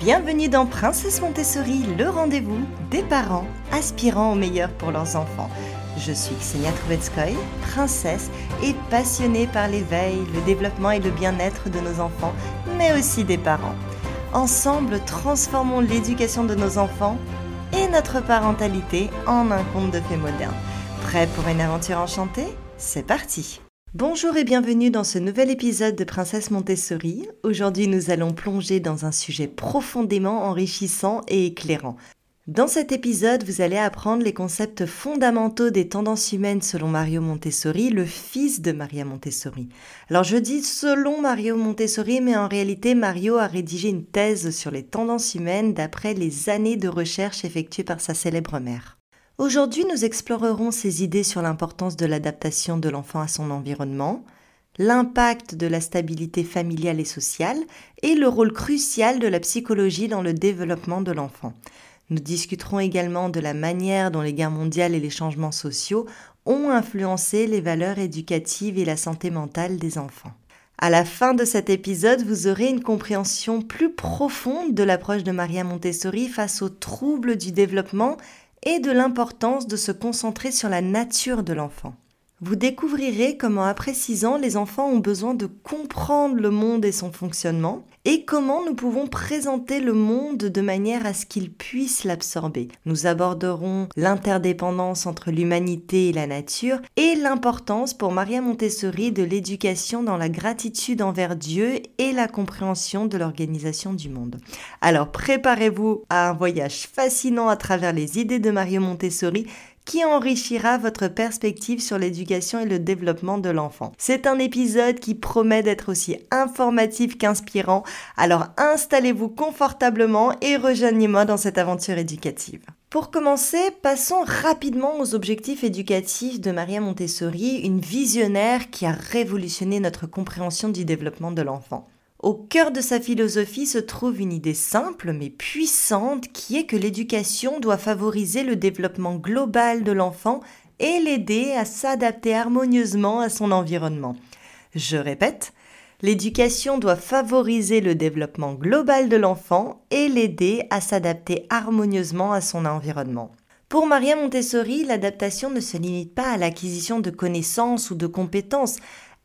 Bienvenue dans Princesse Montessori, le rendez-vous des parents aspirant au meilleur pour leurs enfants. Je suis Ksenia Troubetskoy, princesse et passionnée par l'éveil, le développement et le bien-être de nos enfants, mais aussi des parents. Ensemble, transformons l'éducation de nos enfants et notre parentalité en un conte de fées moderne. Prêt pour une aventure enchantée? C'est parti Bonjour et bienvenue dans ce nouvel épisode de Princesse Montessori. Aujourd'hui nous allons plonger dans un sujet profondément enrichissant et éclairant. Dans cet épisode, vous allez apprendre les concepts fondamentaux des tendances humaines selon Mario Montessori, le fils de Maria Montessori. Alors je dis selon Mario Montessori, mais en réalité Mario a rédigé une thèse sur les tendances humaines d'après les années de recherche effectuées par sa célèbre mère. Aujourd'hui, nous explorerons ces idées sur l'importance de l'adaptation de l'enfant à son environnement, l'impact de la stabilité familiale et sociale et le rôle crucial de la psychologie dans le développement de l'enfant. Nous discuterons également de la manière dont les guerres mondiales et les changements sociaux ont influencé les valeurs éducatives et la santé mentale des enfants. À la fin de cet épisode, vous aurez une compréhension plus profonde de l'approche de Maria Montessori face aux troubles du développement et de l'importance de se concentrer sur la nature de l'enfant. Vous découvrirez comment après 6 ans, les enfants ont besoin de comprendre le monde et son fonctionnement, et comment nous pouvons présenter le monde de manière à ce qu'ils puissent l'absorber. Nous aborderons l'interdépendance entre l'humanité et la nature, et l'importance pour Maria Montessori de l'éducation dans la gratitude envers Dieu et la compréhension de l'organisation du monde. Alors préparez-vous à un voyage fascinant à travers les idées de Maria Montessori qui enrichira votre perspective sur l'éducation et le développement de l'enfant. C'est un épisode qui promet d'être aussi informatif qu'inspirant, alors installez-vous confortablement et rejoignez-moi dans cette aventure éducative. Pour commencer, passons rapidement aux objectifs éducatifs de Maria Montessori, une visionnaire qui a révolutionné notre compréhension du développement de l'enfant. Au cœur de sa philosophie se trouve une idée simple mais puissante qui est que l'éducation doit favoriser le développement global de l'enfant et l'aider à s'adapter harmonieusement à son environnement. Je répète, l'éducation doit favoriser le développement global de l'enfant et l'aider à s'adapter harmonieusement à son environnement. Pour Maria Montessori, l'adaptation ne se limite pas à l'acquisition de connaissances ou de compétences,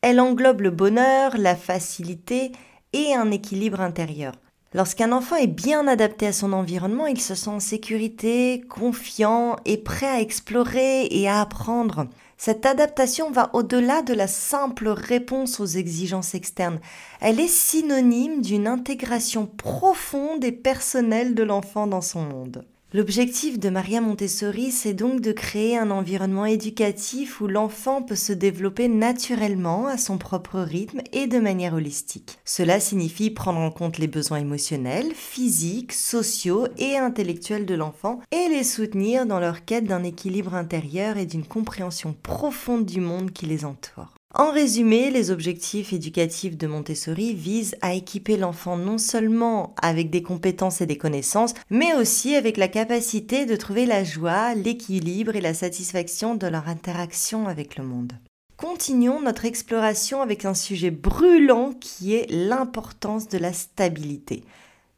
elle englobe le bonheur, la facilité et un équilibre intérieur. Lorsqu'un enfant est bien adapté à son environnement, il se sent en sécurité, confiant et prêt à explorer et à apprendre. Cette adaptation va au-delà de la simple réponse aux exigences externes. Elle est synonyme d'une intégration profonde et personnelle de l'enfant dans son monde. L'objectif de Maria Montessori, c'est donc de créer un environnement éducatif où l'enfant peut se développer naturellement à son propre rythme et de manière holistique. Cela signifie prendre en compte les besoins émotionnels, physiques, sociaux et intellectuels de l'enfant et les soutenir dans leur quête d'un équilibre intérieur et d'une compréhension profonde du monde qui les entoure. En résumé, les objectifs éducatifs de Montessori visent à équiper l'enfant non seulement avec des compétences et des connaissances, mais aussi avec la capacité de trouver la joie, l'équilibre et la satisfaction de leur interaction avec le monde. Continuons notre exploration avec un sujet brûlant qui est l'importance de la stabilité.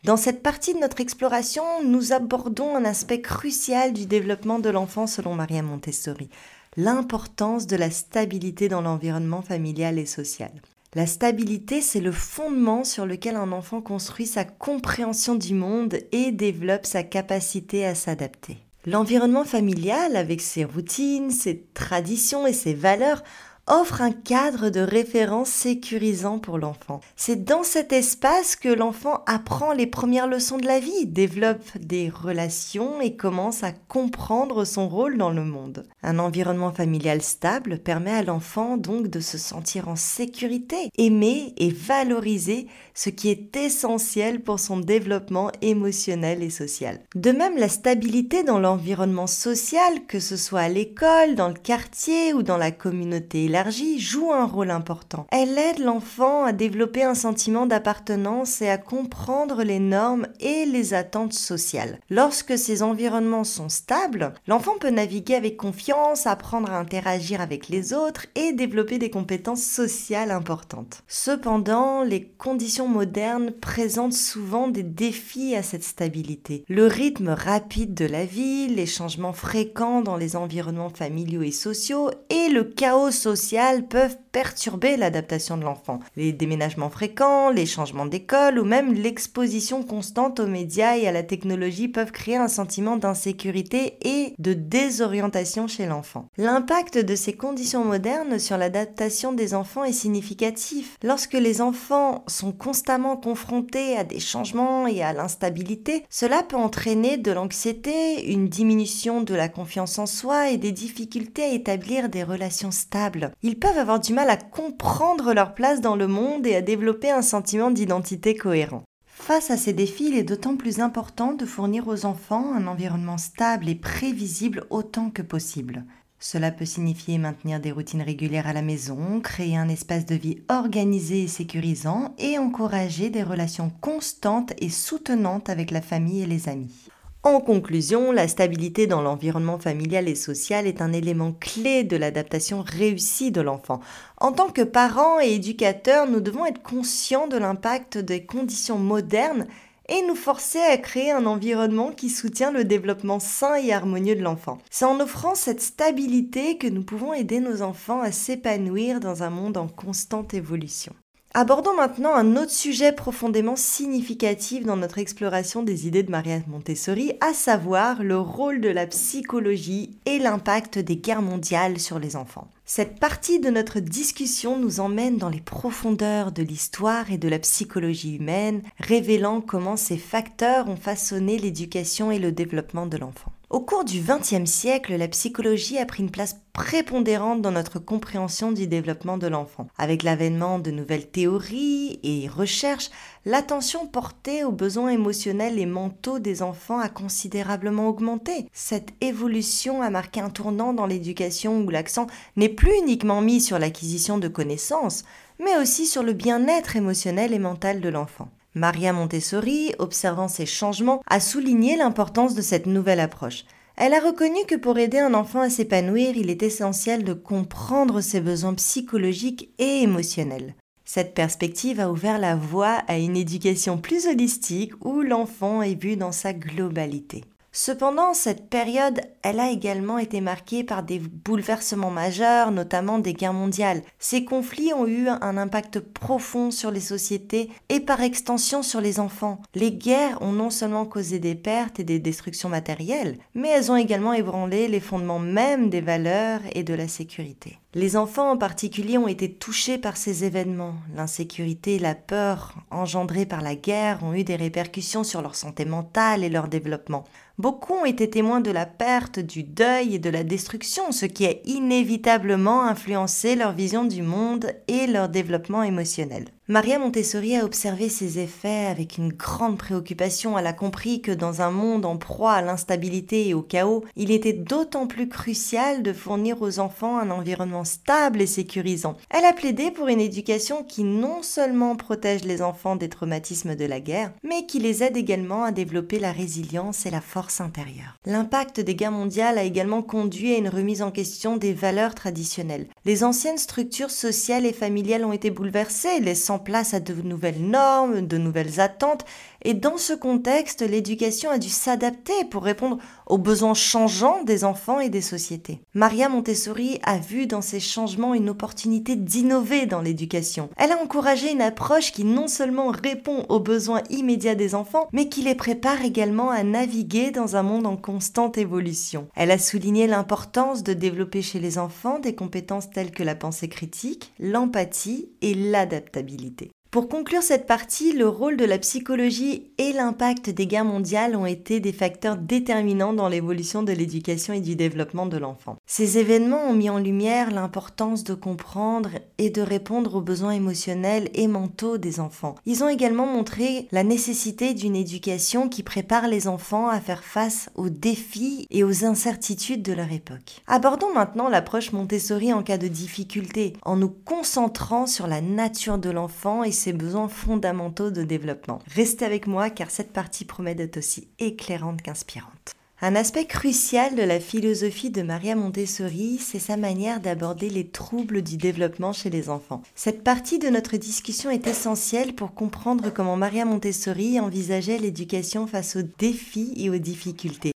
Dans cette partie de notre exploration, nous abordons un aspect crucial du développement de l'enfant selon Maria Montessori, l'importance de la stabilité dans l'environnement familial et social. La stabilité, c'est le fondement sur lequel un enfant construit sa compréhension du monde et développe sa capacité à s'adapter. L'environnement familial, avec ses routines, ses traditions et ses valeurs, offre un cadre de référence sécurisant pour l'enfant. C'est dans cet espace que l'enfant apprend les premières leçons de la vie, développe des relations et commence à comprendre son rôle dans le monde. Un environnement familial stable permet à l'enfant donc de se sentir en sécurité, aimé et valorisé, ce qui est essentiel pour son développement émotionnel et social. De même, la stabilité dans l'environnement social, que ce soit à l'école, dans le quartier ou dans la communauté joue un rôle important. Elle aide l'enfant à développer un sentiment d'appartenance et à comprendre les normes et les attentes sociales. Lorsque ces environnements sont stables, l'enfant peut naviguer avec confiance, apprendre à interagir avec les autres et développer des compétences sociales importantes. Cependant, les conditions modernes présentent souvent des défis à cette stabilité. Le rythme rapide de la vie, les changements fréquents dans les environnements familiaux et sociaux et le chaos social peuvent perturber l'adaptation de l'enfant. Les déménagements fréquents, les changements d'école ou même l'exposition constante aux médias et à la technologie peuvent créer un sentiment d'insécurité et de désorientation chez l'enfant. L'impact de ces conditions modernes sur l'adaptation des enfants est significatif. Lorsque les enfants sont constamment confrontés à des changements et à l'instabilité, cela peut entraîner de l'anxiété, une diminution de la confiance en soi et des difficultés à établir des relations stables. Ils peuvent avoir du mal à comprendre leur place dans le monde et à développer un sentiment d'identité cohérent. Face à ces défis, il est d'autant plus important de fournir aux enfants un environnement stable et prévisible autant que possible. Cela peut signifier maintenir des routines régulières à la maison, créer un espace de vie organisé et sécurisant et encourager des relations constantes et soutenantes avec la famille et les amis. En conclusion, la stabilité dans l'environnement familial et social est un élément clé de l'adaptation réussie de l'enfant. En tant que parents et éducateurs, nous devons être conscients de l'impact des conditions modernes et nous forcer à créer un environnement qui soutient le développement sain et harmonieux de l'enfant. C'est en offrant cette stabilité que nous pouvons aider nos enfants à s'épanouir dans un monde en constante évolution. Abordons maintenant un autre sujet profondément significatif dans notre exploration des idées de Maria Montessori, à savoir le rôle de la psychologie et l'impact des guerres mondiales sur les enfants. Cette partie de notre discussion nous emmène dans les profondeurs de l'histoire et de la psychologie humaine, révélant comment ces facteurs ont façonné l'éducation et le développement de l'enfant. Au cours du XXe siècle, la psychologie a pris une place prépondérante dans notre compréhension du développement de l'enfant. Avec l'avènement de nouvelles théories et recherches, l'attention portée aux besoins émotionnels et mentaux des enfants a considérablement augmenté. Cette évolution a marqué un tournant dans l'éducation où l'accent n'est plus uniquement mis sur l'acquisition de connaissances, mais aussi sur le bien-être émotionnel et mental de l'enfant. Maria Montessori, observant ces changements, a souligné l'importance de cette nouvelle approche. Elle a reconnu que pour aider un enfant à s'épanouir, il est essentiel de comprendre ses besoins psychologiques et émotionnels. Cette perspective a ouvert la voie à une éducation plus holistique où l'enfant est vu dans sa globalité. Cependant, cette période, elle a également été marquée par des bouleversements majeurs, notamment des guerres mondiales. Ces conflits ont eu un impact profond sur les sociétés et par extension sur les enfants. Les guerres ont non seulement causé des pertes et des destructions matérielles, mais elles ont également ébranlé les fondements mêmes des valeurs et de la sécurité. Les enfants en particulier ont été touchés par ces événements. L'insécurité et la peur engendrées par la guerre ont eu des répercussions sur leur santé mentale et leur développement. Beaucoup ont été témoins de la perte, du deuil et de la destruction, ce qui a inévitablement influencé leur vision du monde et leur développement émotionnel. Maria Montessori a observé ces effets avec une grande préoccupation. Elle a compris que dans un monde en proie à l'instabilité et au chaos, il était d'autant plus crucial de fournir aux enfants un environnement stable et sécurisant. Elle a plaidé pour une éducation qui non seulement protège les enfants des traumatismes de la guerre, mais qui les aide également à développer la résilience et la force intérieure. L'impact des guerres mondiales a également conduit à une remise en question des valeurs traditionnelles. Les anciennes structures sociales et familiales ont été bouleversées, laissant place à de nouvelles normes, de nouvelles attentes, et dans ce contexte, l'éducation a dû s'adapter pour répondre aux besoins changeants des enfants et des sociétés. Maria Montessori a vu dans ces changements une opportunité d'innover dans l'éducation. Elle a encouragé une approche qui non seulement répond aux besoins immédiats des enfants, mais qui les prépare également à naviguer dans un monde en constante évolution. Elle a souligné l'importance de développer chez les enfants des compétences telles que la pensée critique, l'empathie et l'adaptabilité. Pour conclure cette partie, le rôle de la psychologie et l'impact des guerres mondiales ont été des facteurs déterminants dans l'évolution de l'éducation et du développement de l'enfant. Ces événements ont mis en lumière l'importance de comprendre et de répondre aux besoins émotionnels et mentaux des enfants. Ils ont également montré la nécessité d'une éducation qui prépare les enfants à faire face aux défis et aux incertitudes de leur époque. Abordons maintenant l'approche Montessori en cas de difficulté, en nous concentrant sur la nature de l'enfant et ses besoins fondamentaux de développement. Restez avec moi car cette partie promet d'être aussi éclairante qu'inspirante. Un aspect crucial de la philosophie de Maria Montessori, c'est sa manière d'aborder les troubles du développement chez les enfants. Cette partie de notre discussion est essentielle pour comprendre comment Maria Montessori envisageait l'éducation face aux défis et aux difficultés.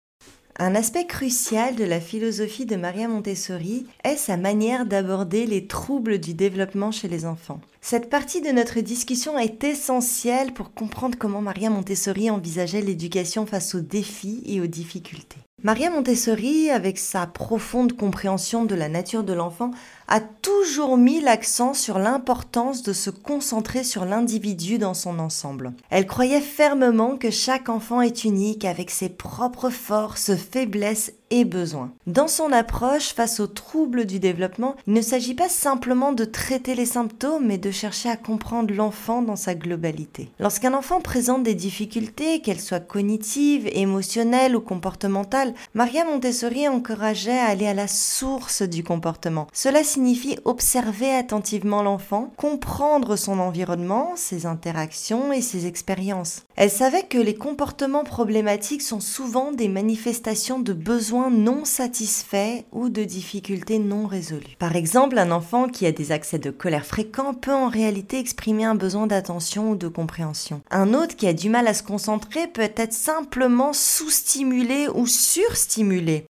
Un aspect crucial de la philosophie de Maria Montessori est sa manière d'aborder les troubles du développement chez les enfants. Cette partie de notre discussion est essentielle pour comprendre comment Maria Montessori envisageait l'éducation face aux défis et aux difficultés. Maria Montessori, avec sa profonde compréhension de la nature de l'enfant, a toujours mis l'accent sur l'importance de se concentrer sur l'individu dans son ensemble. Elle croyait fermement que chaque enfant est unique avec ses propres forces, faiblesses et besoins. Dans son approche face aux troubles du développement, il ne s'agit pas simplement de traiter les symptômes, mais de chercher à comprendre l'enfant dans sa globalité. Lorsqu'un enfant présente des difficultés, qu'elles soient cognitives, émotionnelles ou comportementales, Maria Montessori encourageait à aller à la source du comportement. Cela signifie observer attentivement l'enfant, comprendre son environnement, ses interactions et ses expériences. Elle savait que les comportements problématiques sont souvent des manifestations de besoins non satisfaits ou de difficultés non résolues. Par exemple, un enfant qui a des accès de colère fréquents peut en réalité exprimer un besoin d'attention ou de compréhension. Un autre qui a du mal à se concentrer peut être simplement sous-stimulé ou surstimulé.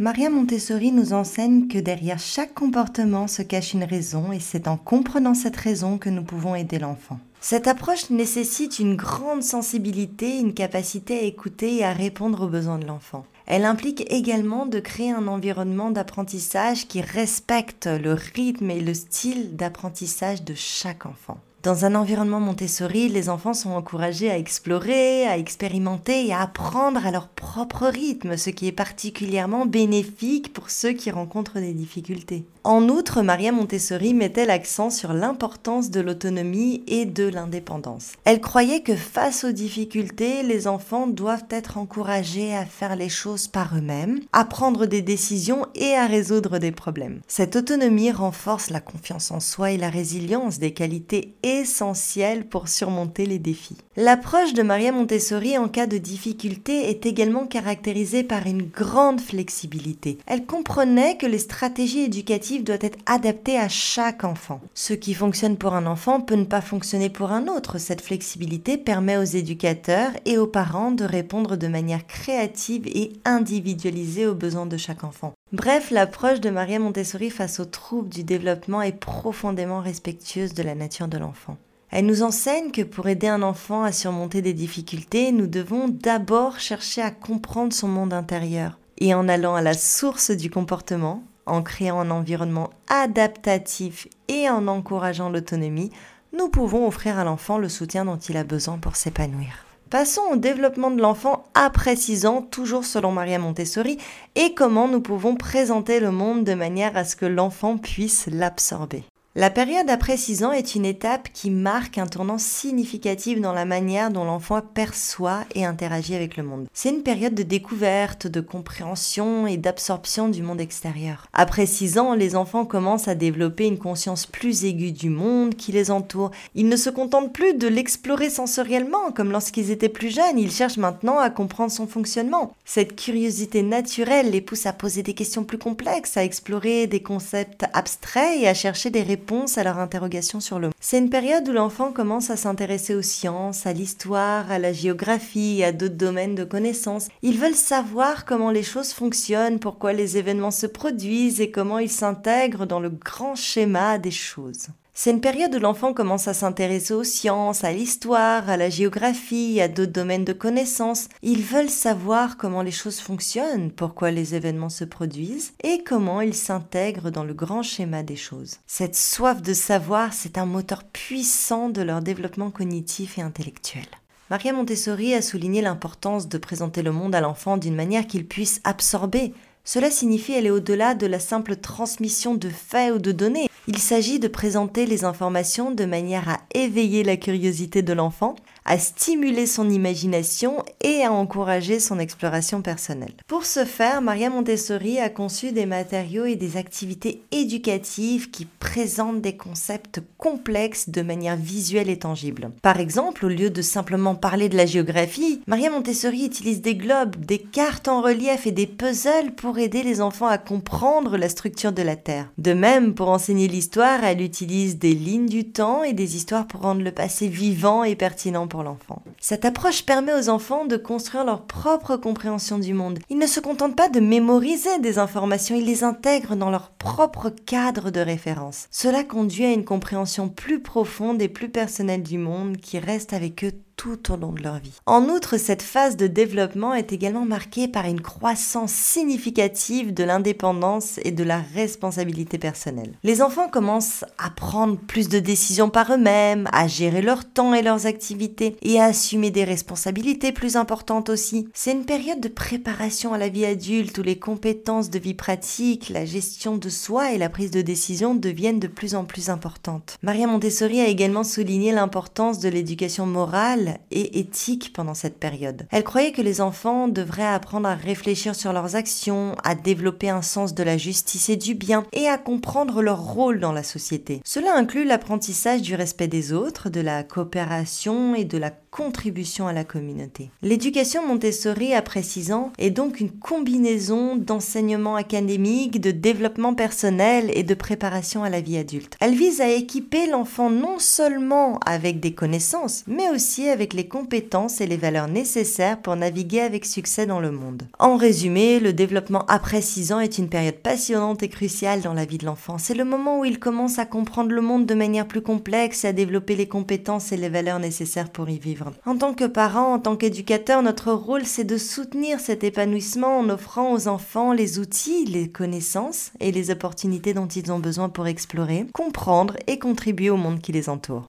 Maria Montessori nous enseigne que derrière chaque comportement se cache une raison et c'est en comprenant cette raison que nous pouvons aider l'enfant. Cette approche nécessite une grande sensibilité, une capacité à écouter et à répondre aux besoins de l'enfant. Elle implique également de créer un environnement d'apprentissage qui respecte le rythme et le style d'apprentissage de chaque enfant. Dans un environnement Montessori, les enfants sont encouragés à explorer, à expérimenter et à apprendre à leur propre rythme, ce qui est particulièrement bénéfique pour ceux qui rencontrent des difficultés. En outre, Maria Montessori mettait l'accent sur l'importance de l'autonomie et de l'indépendance. Elle croyait que face aux difficultés, les enfants doivent être encouragés à faire les choses par eux-mêmes, à prendre des décisions et à résoudre des problèmes. Cette autonomie renforce la confiance en soi et la résilience des qualités essentielles pour surmonter les défis. L'approche de Maria Montessori en cas de difficulté est également caractérisée par une grande flexibilité. Elle comprenait que les stratégies éducatives doit être adapté à chaque enfant. Ce qui fonctionne pour un enfant peut ne pas fonctionner pour un autre. Cette flexibilité permet aux éducateurs et aux parents de répondre de manière créative et individualisée aux besoins de chaque enfant. Bref, l'approche de Maria Montessori face aux troubles du développement est profondément respectueuse de la nature de l'enfant. Elle nous enseigne que pour aider un enfant à surmonter des difficultés, nous devons d'abord chercher à comprendre son monde intérieur. Et en allant à la source du comportement, en créant un environnement adaptatif et en encourageant l'autonomie, nous pouvons offrir à l'enfant le soutien dont il a besoin pour s'épanouir. Passons au développement de l'enfant après 6 ans, toujours selon Maria Montessori, et comment nous pouvons présenter le monde de manière à ce que l'enfant puisse l'absorber. La période après 6 ans est une étape qui marque un tournant significatif dans la manière dont l'enfant perçoit et interagit avec le monde. C'est une période de découverte, de compréhension et d'absorption du monde extérieur. Après 6 ans, les enfants commencent à développer une conscience plus aiguë du monde qui les entoure. Ils ne se contentent plus de l'explorer sensoriellement comme lorsqu'ils étaient plus jeunes, ils cherchent maintenant à comprendre son fonctionnement. Cette curiosité naturelle les pousse à poser des questions plus complexes, à explorer des concepts abstraits et à chercher des réponses à leur interrogation sur le. C'est une période où l'enfant commence à s'intéresser aux sciences, à l'histoire, à la géographie à d'autres domaines de connaissances. Ils veulent savoir comment les choses fonctionnent, pourquoi les événements se produisent et comment ils s'intègrent dans le grand schéma des choses. C'est une période où l'enfant commence à s'intéresser aux sciences, à l'histoire, à la géographie, à d'autres domaines de connaissances. Ils veulent savoir comment les choses fonctionnent, pourquoi les événements se produisent et comment ils s'intègrent dans le grand schéma des choses. Cette soif de savoir, c'est un moteur puissant de leur développement cognitif et intellectuel. Maria Montessori a souligné l'importance de présenter le monde à l'enfant d'une manière qu'il puisse absorber. Cela signifie aller au-delà de la simple transmission de faits ou de données. Il s'agit de présenter les informations de manière à éveiller la curiosité de l'enfant, à stimuler son imagination et à encourager son exploration personnelle. Pour ce faire, Maria Montessori a conçu des matériaux et des activités éducatives qui présentent des concepts complexes de manière visuelle et tangible. Par exemple, au lieu de simplement parler de la géographie, Maria Montessori utilise des globes, des cartes en relief et des puzzles pour aider les enfants à comprendre la structure de la Terre. De même, pour enseigner l'histoire, elle utilise des lignes du temps et des histoires pour rendre le passé vivant et pertinent pour l'enfant. Cette approche permet aux enfants de construire leur propre compréhension du monde. Ils ne se contentent pas de mémoriser des informations, ils les intègrent dans leur propre cadre de référence. Cela conduit à une compréhension plus profonde et plus personnelle du monde qui reste avec eux tout au long de leur vie. En outre, cette phase de développement est également marquée par une croissance significative de l'indépendance et de la responsabilité personnelle. Les enfants commencent à prendre plus de décisions par eux-mêmes, à gérer leur temps et leurs activités et à assumer des responsabilités plus importantes aussi. C'est une période de préparation à la vie adulte où les compétences de vie pratique, la gestion de soi et la prise de décision deviennent de plus en plus importantes. Maria Montessori a également souligné l'importance de l'éducation morale et éthique pendant cette période. Elle croyait que les enfants devraient apprendre à réfléchir sur leurs actions, à développer un sens de la justice et du bien, et à comprendre leur rôle dans la société. Cela inclut l'apprentissage du respect des autres, de la coopération et de la contribution à la communauté. L'éducation Montessori à précisant est donc une combinaison d'enseignement académique, de développement personnel et de préparation à la vie adulte. Elle vise à équiper l'enfant non seulement avec des connaissances, mais aussi avec les compétences et les valeurs nécessaires pour naviguer avec succès dans le monde. En résumé, le développement après 6 ans est une période passionnante et cruciale dans la vie de l'enfant. C'est le moment où il commence à comprendre le monde de manière plus complexe et à développer les compétences et les valeurs nécessaires pour y vivre. En tant que parents, en tant qu'éducateurs, notre rôle c'est de soutenir cet épanouissement en offrant aux enfants les outils, les connaissances et les opportunités dont ils ont besoin pour explorer, comprendre et contribuer au monde qui les entoure.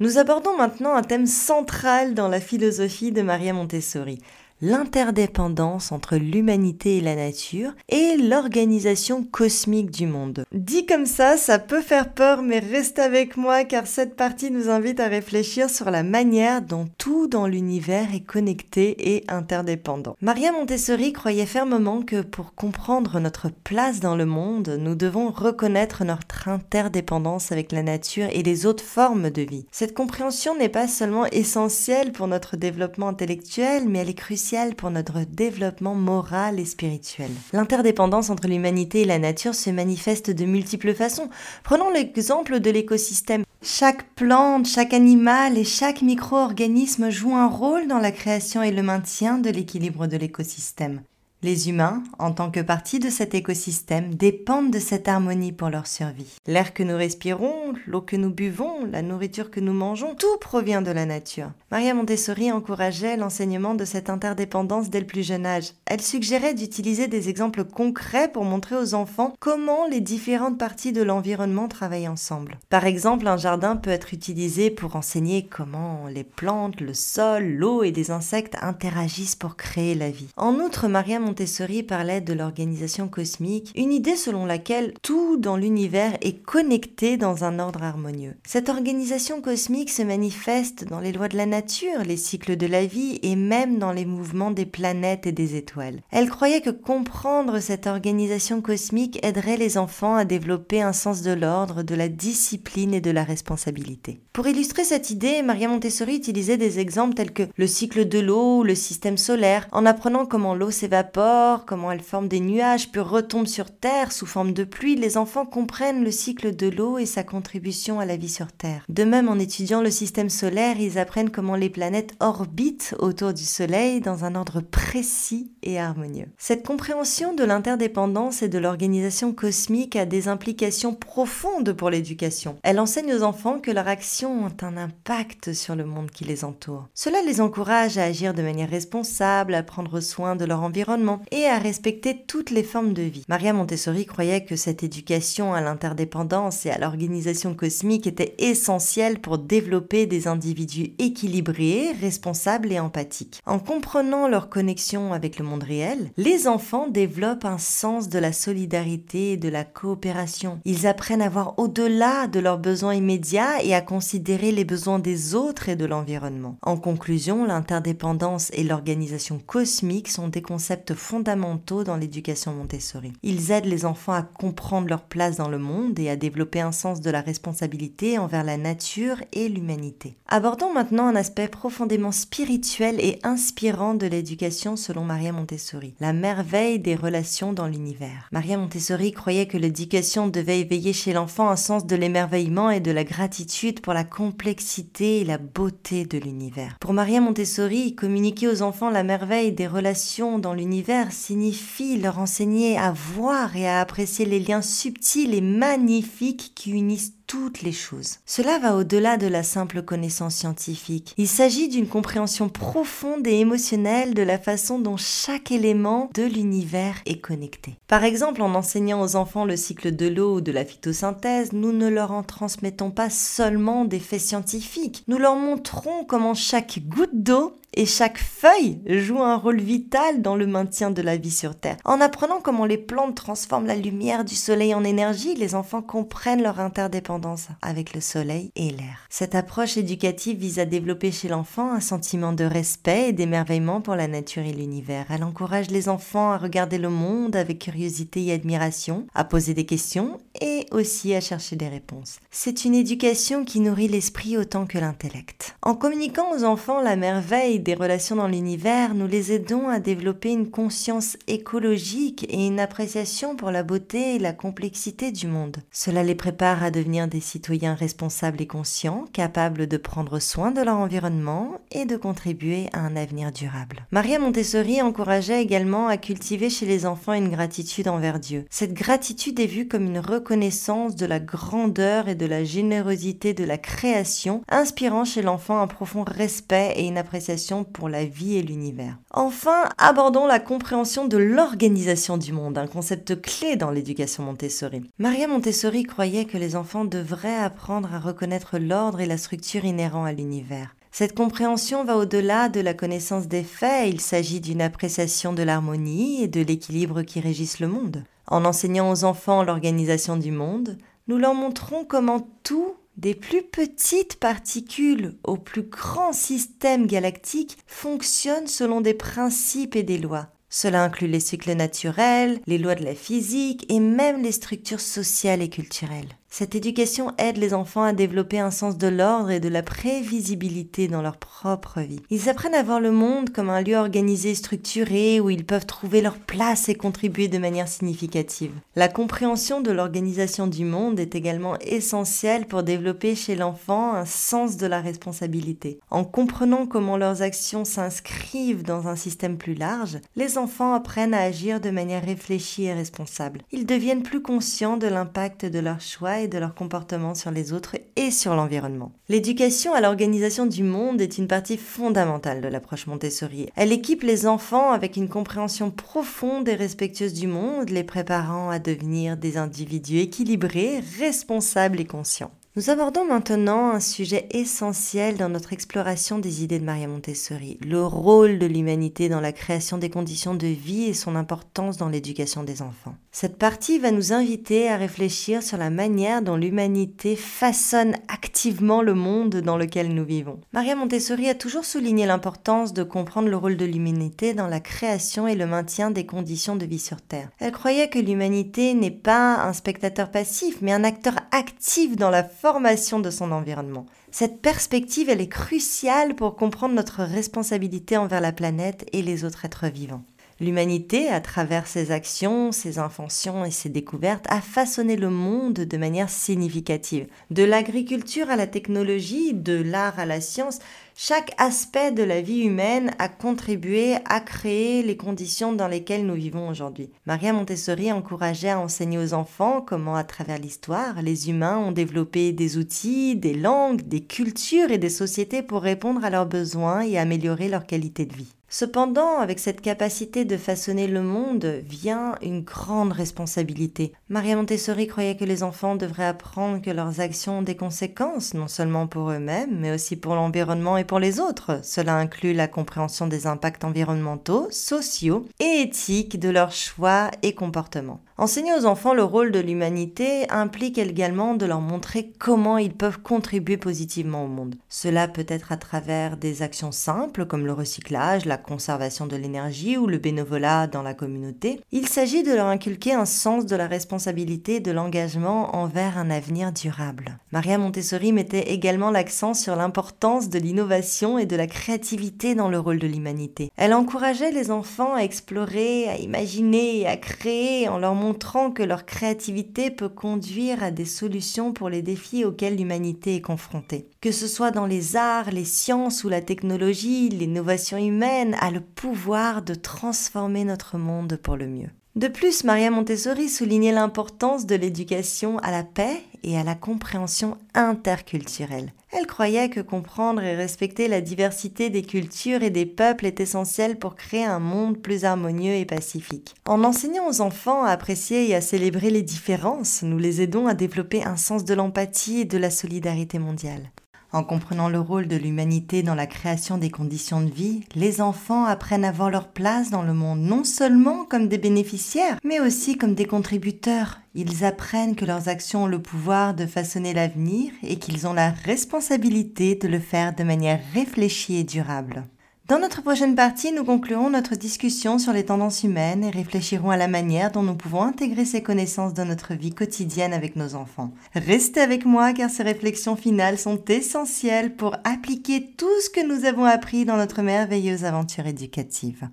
Nous abordons maintenant un thème central dans la philosophie de Maria Montessori, l'interdépendance entre l'humanité et la nature et l'organisation cosmique du monde. Dit comme ça, ça peut faire peur, mais reste avec moi car cette partie nous invite à réfléchir sur la manière dont tout dans l'univers est connecté et interdépendant. Maria Montessori croyait fermement que pour comprendre notre place dans le monde, nous devons reconnaître notre interdépendance avec la nature et les autres formes de vie. Cette compréhension n'est pas seulement essentielle pour notre développement intellectuel, mais elle est cruciale pour notre développement moral et spirituel. L'interdépendance entre l'humanité et la nature se manifeste de multiples façons. Prenons l'exemple de l'écosystème. Chaque plante, chaque animal et chaque micro-organisme joue un rôle dans la création et le maintien de l'équilibre de l'écosystème. Les humains, en tant que partie de cet écosystème, dépendent de cette harmonie pour leur survie. L'air que nous respirons, l'eau que nous buvons, la nourriture que nous mangeons, tout provient de la nature. Maria Montessori encourageait l'enseignement de cette interdépendance dès le plus jeune âge. Elle suggérait d'utiliser des exemples concrets pour montrer aux enfants comment les différentes parties de l'environnement travaillent ensemble. Par exemple, un jardin peut être utilisé pour enseigner comment les plantes, le sol, l'eau et des insectes interagissent pour créer la vie. En outre, Maria Montessori parlait de l'organisation cosmique, une idée selon laquelle tout dans l'univers est connecté dans un ordre harmonieux. Cette organisation cosmique se manifeste dans les lois de la nature, les cycles de la vie et même dans les mouvements des planètes et des étoiles. Elle croyait que comprendre cette organisation cosmique aiderait les enfants à développer un sens de l'ordre, de la discipline et de la responsabilité. Pour illustrer cette idée, Maria Montessori utilisait des exemples tels que le cycle de l'eau ou le système solaire, en apprenant comment l'eau s'évapore comment elle forme des nuages, puis retombe sur Terre sous forme de pluie, les enfants comprennent le cycle de l'eau et sa contribution à la vie sur Terre. De même, en étudiant le système solaire, ils apprennent comment les planètes orbitent autour du Soleil dans un ordre précis et harmonieux. Cette compréhension de l'interdépendance et de l'organisation cosmique a des implications profondes pour l'éducation. Elle enseigne aux enfants que leurs actions ont un impact sur le monde qui les entoure. Cela les encourage à agir de manière responsable, à prendre soin de leur environnement et à respecter toutes les formes de vie. Maria Montessori croyait que cette éducation à l'interdépendance et à l'organisation cosmique était essentielle pour développer des individus équilibrés, responsables et empathiques. En comprenant leur connexion avec le monde réel, les enfants développent un sens de la solidarité et de la coopération. Ils apprennent à voir au-delà de leurs besoins immédiats et à considérer les besoins des autres et de l'environnement. En conclusion, l'interdépendance et l'organisation cosmique sont des concepts fondamentaux dans l'éducation Montessori. Ils aident les enfants à comprendre leur place dans le monde et à développer un sens de la responsabilité envers la nature et l'humanité. Abordons maintenant un aspect profondément spirituel et inspirant de l'éducation selon Maria Montessori, la merveille des relations dans l'univers. Maria Montessori croyait que l'éducation devait éveiller chez l'enfant un sens de l'émerveillement et de la gratitude pour la complexité et la beauté de l'univers. Pour Maria Montessori, communiquer aux enfants la merveille des relations dans l'univers signifie leur enseigner à voir et à apprécier les liens subtils et magnifiques qui unissent toutes les choses. Cela va au-delà de la simple connaissance scientifique. Il s'agit d'une compréhension profonde et émotionnelle de la façon dont chaque élément de l'univers est connecté. Par exemple, en enseignant aux enfants le cycle de l'eau ou de la phytosynthèse, nous ne leur en transmettons pas seulement des faits scientifiques, nous leur montrons comment chaque goutte d'eau et chaque feuille joue un rôle vital dans le maintien de la vie sur Terre. En apprenant comment les plantes transforment la lumière du soleil en énergie, les enfants comprennent leur interdépendance avec le soleil et l'air. Cette approche éducative vise à développer chez l'enfant un sentiment de respect et d'émerveillement pour la nature et l'univers. Elle encourage les enfants à regarder le monde avec curiosité et admiration, à poser des questions et aussi à chercher des réponses. C'est une éducation qui nourrit l'esprit autant que l'intellect. En communiquant aux enfants la merveille des relations dans l'univers, nous les aidons à développer une conscience écologique et une appréciation pour la beauté et la complexité du monde. Cela les prépare à devenir des citoyens responsables et conscients, capables de prendre soin de leur environnement et de contribuer à un avenir durable. Maria Montessori encourageait également à cultiver chez les enfants une gratitude envers Dieu. Cette gratitude est vue comme une reconnaissance de la grandeur et de la générosité de la création, inspirant chez l'enfant un profond respect et une appréciation pour la vie et l'univers. Enfin, abordons la compréhension de l'organisation du monde, un concept clé dans l'éducation Montessori. Maria Montessori croyait que les enfants devraient apprendre à reconnaître l'ordre et la structure inhérents à l'univers. Cette compréhension va au-delà de la connaissance des faits, il s'agit d'une appréciation de l'harmonie et de l'équilibre qui régissent le monde. En enseignant aux enfants l'organisation du monde, nous leur montrons comment tout des plus petites particules au plus grand système galactique fonctionnent selon des principes et des lois. Cela inclut les cycles naturels, les lois de la physique et même les structures sociales et culturelles. Cette éducation aide les enfants à développer un sens de l'ordre et de la prévisibilité dans leur propre vie. Ils apprennent à voir le monde comme un lieu organisé structuré où ils peuvent trouver leur place et contribuer de manière significative. La compréhension de l'organisation du monde est également essentielle pour développer chez l'enfant un sens de la responsabilité. En comprenant comment leurs actions s'inscrivent dans un système plus large, les enfants apprennent à agir de manière réfléchie et responsable. Ils deviennent plus conscients de l'impact de leurs choix de leur comportement sur les autres et sur l'environnement. L'éducation à l'organisation du monde est une partie fondamentale de l'approche Montessori. Elle équipe les enfants avec une compréhension profonde et respectueuse du monde, les préparant à devenir des individus équilibrés, responsables et conscients. Nous abordons maintenant un sujet essentiel dans notre exploration des idées de Maria Montessori, le rôle de l'humanité dans la création des conditions de vie et son importance dans l'éducation des enfants. Cette partie va nous inviter à réfléchir sur la manière dont l'humanité façonne activement le monde dans lequel nous vivons. Maria Montessori a toujours souligné l'importance de comprendre le rôle de l'humanité dans la création et le maintien des conditions de vie sur Terre. Elle croyait que l'humanité n'est pas un spectateur passif, mais un acteur actif dans la formation de son environnement. Cette perspective, elle est cruciale pour comprendre notre responsabilité envers la planète et les autres êtres vivants. L'humanité, à travers ses actions, ses inventions et ses découvertes, a façonné le monde de manière significative. De l'agriculture à la technologie, de l'art à la science, chaque aspect de la vie humaine a contribué à créer les conditions dans lesquelles nous vivons aujourd'hui. Maria Montessori encourageait à enseigner aux enfants comment, à travers l'histoire, les humains ont développé des outils, des langues, des cultures et des sociétés pour répondre à leurs besoins et améliorer leur qualité de vie. Cependant, avec cette capacité de façonner le monde vient une grande responsabilité. Maria Montessori croyait que les enfants devraient apprendre que leurs actions ont des conséquences, non seulement pour eux-mêmes, mais aussi pour l'environnement et pour les autres. Cela inclut la compréhension des impacts environnementaux, sociaux et éthiques de leurs choix et comportements. Enseigner aux enfants le rôle de l'humanité implique également de leur montrer comment ils peuvent contribuer positivement au monde. Cela peut être à travers des actions simples comme le recyclage, la conservation de l'énergie ou le bénévolat dans la communauté. Il s'agit de leur inculquer un sens de la responsabilité et de l'engagement envers un avenir durable. Maria Montessori mettait également l'accent sur l'importance de l'innovation et de la créativité dans le rôle de l'humanité. Elle encourageait les enfants à explorer, à imaginer et à créer en leur montrant que leur créativité peut conduire à des solutions pour les défis auxquels l'humanité est confrontée. Que ce soit dans les arts, les sciences ou la technologie, l'innovation humaine a le pouvoir de transformer notre monde pour le mieux. De plus, Maria Montessori soulignait l'importance de l'éducation à la paix et à la compréhension interculturelle. Elle croyait que comprendre et respecter la diversité des cultures et des peuples est essentiel pour créer un monde plus harmonieux et pacifique. En enseignant aux enfants à apprécier et à célébrer les différences, nous les aidons à développer un sens de l'empathie et de la solidarité mondiale. En comprenant le rôle de l'humanité dans la création des conditions de vie, les enfants apprennent à voir leur place dans le monde non seulement comme des bénéficiaires, mais aussi comme des contributeurs. Ils apprennent que leurs actions ont le pouvoir de façonner l'avenir et qu'ils ont la responsabilité de le faire de manière réfléchie et durable. Dans notre prochaine partie, nous conclurons notre discussion sur les tendances humaines et réfléchirons à la manière dont nous pouvons intégrer ces connaissances dans notre vie quotidienne avec nos enfants. Restez avec moi car ces réflexions finales sont essentielles pour appliquer tout ce que nous avons appris dans notre merveilleuse aventure éducative.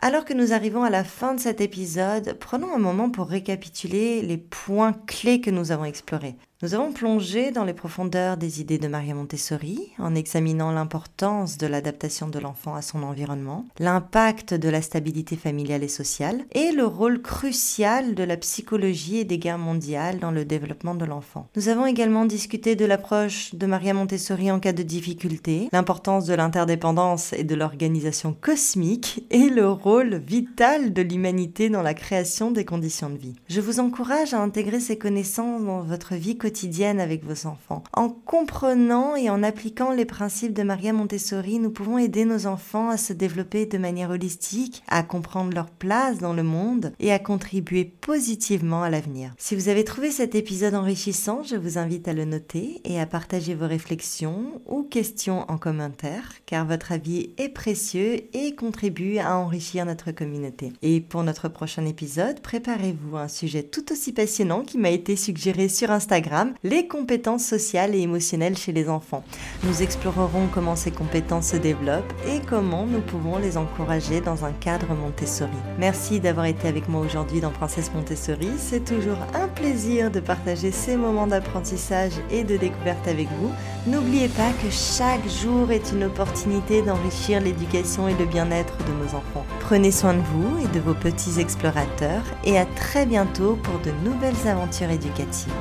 Alors que nous arrivons à la fin de cet épisode, prenons un moment pour récapituler les points clés que nous avons explorés. Nous avons plongé dans les profondeurs des idées de Maria Montessori en examinant l'importance de l'adaptation de l'enfant à son environnement, l'impact de la stabilité familiale et sociale et le rôle crucial de la psychologie et des guerres mondiales dans le développement de l'enfant. Nous avons également discuté de l'approche de Maria Montessori en cas de difficulté, l'importance de l'interdépendance et de l'organisation cosmique et le rôle vital de l'humanité dans la création des conditions de vie. Je vous encourage à intégrer ces connaissances dans votre vie quotidienne quotidienne avec vos enfants. En comprenant et en appliquant les principes de Maria Montessori, nous pouvons aider nos enfants à se développer de manière holistique, à comprendre leur place dans le monde et à contribuer positivement à l'avenir. Si vous avez trouvé cet épisode enrichissant, je vous invite à le noter et à partager vos réflexions ou questions en commentaire, car votre avis est précieux et contribue à enrichir notre communauté. Et pour notre prochain épisode, préparez-vous à un sujet tout aussi passionnant qui m'a été suggéré sur Instagram les compétences sociales et émotionnelles chez les enfants. Nous explorerons comment ces compétences se développent et comment nous pouvons les encourager dans un cadre Montessori. Merci d'avoir été avec moi aujourd'hui dans Princesse Montessori. C'est toujours un plaisir de partager ces moments d'apprentissage et de découverte avec vous. N'oubliez pas que chaque jour est une opportunité d'enrichir l'éducation et le bien-être de nos enfants. Prenez soin de vous et de vos petits explorateurs et à très bientôt pour de nouvelles aventures éducatives.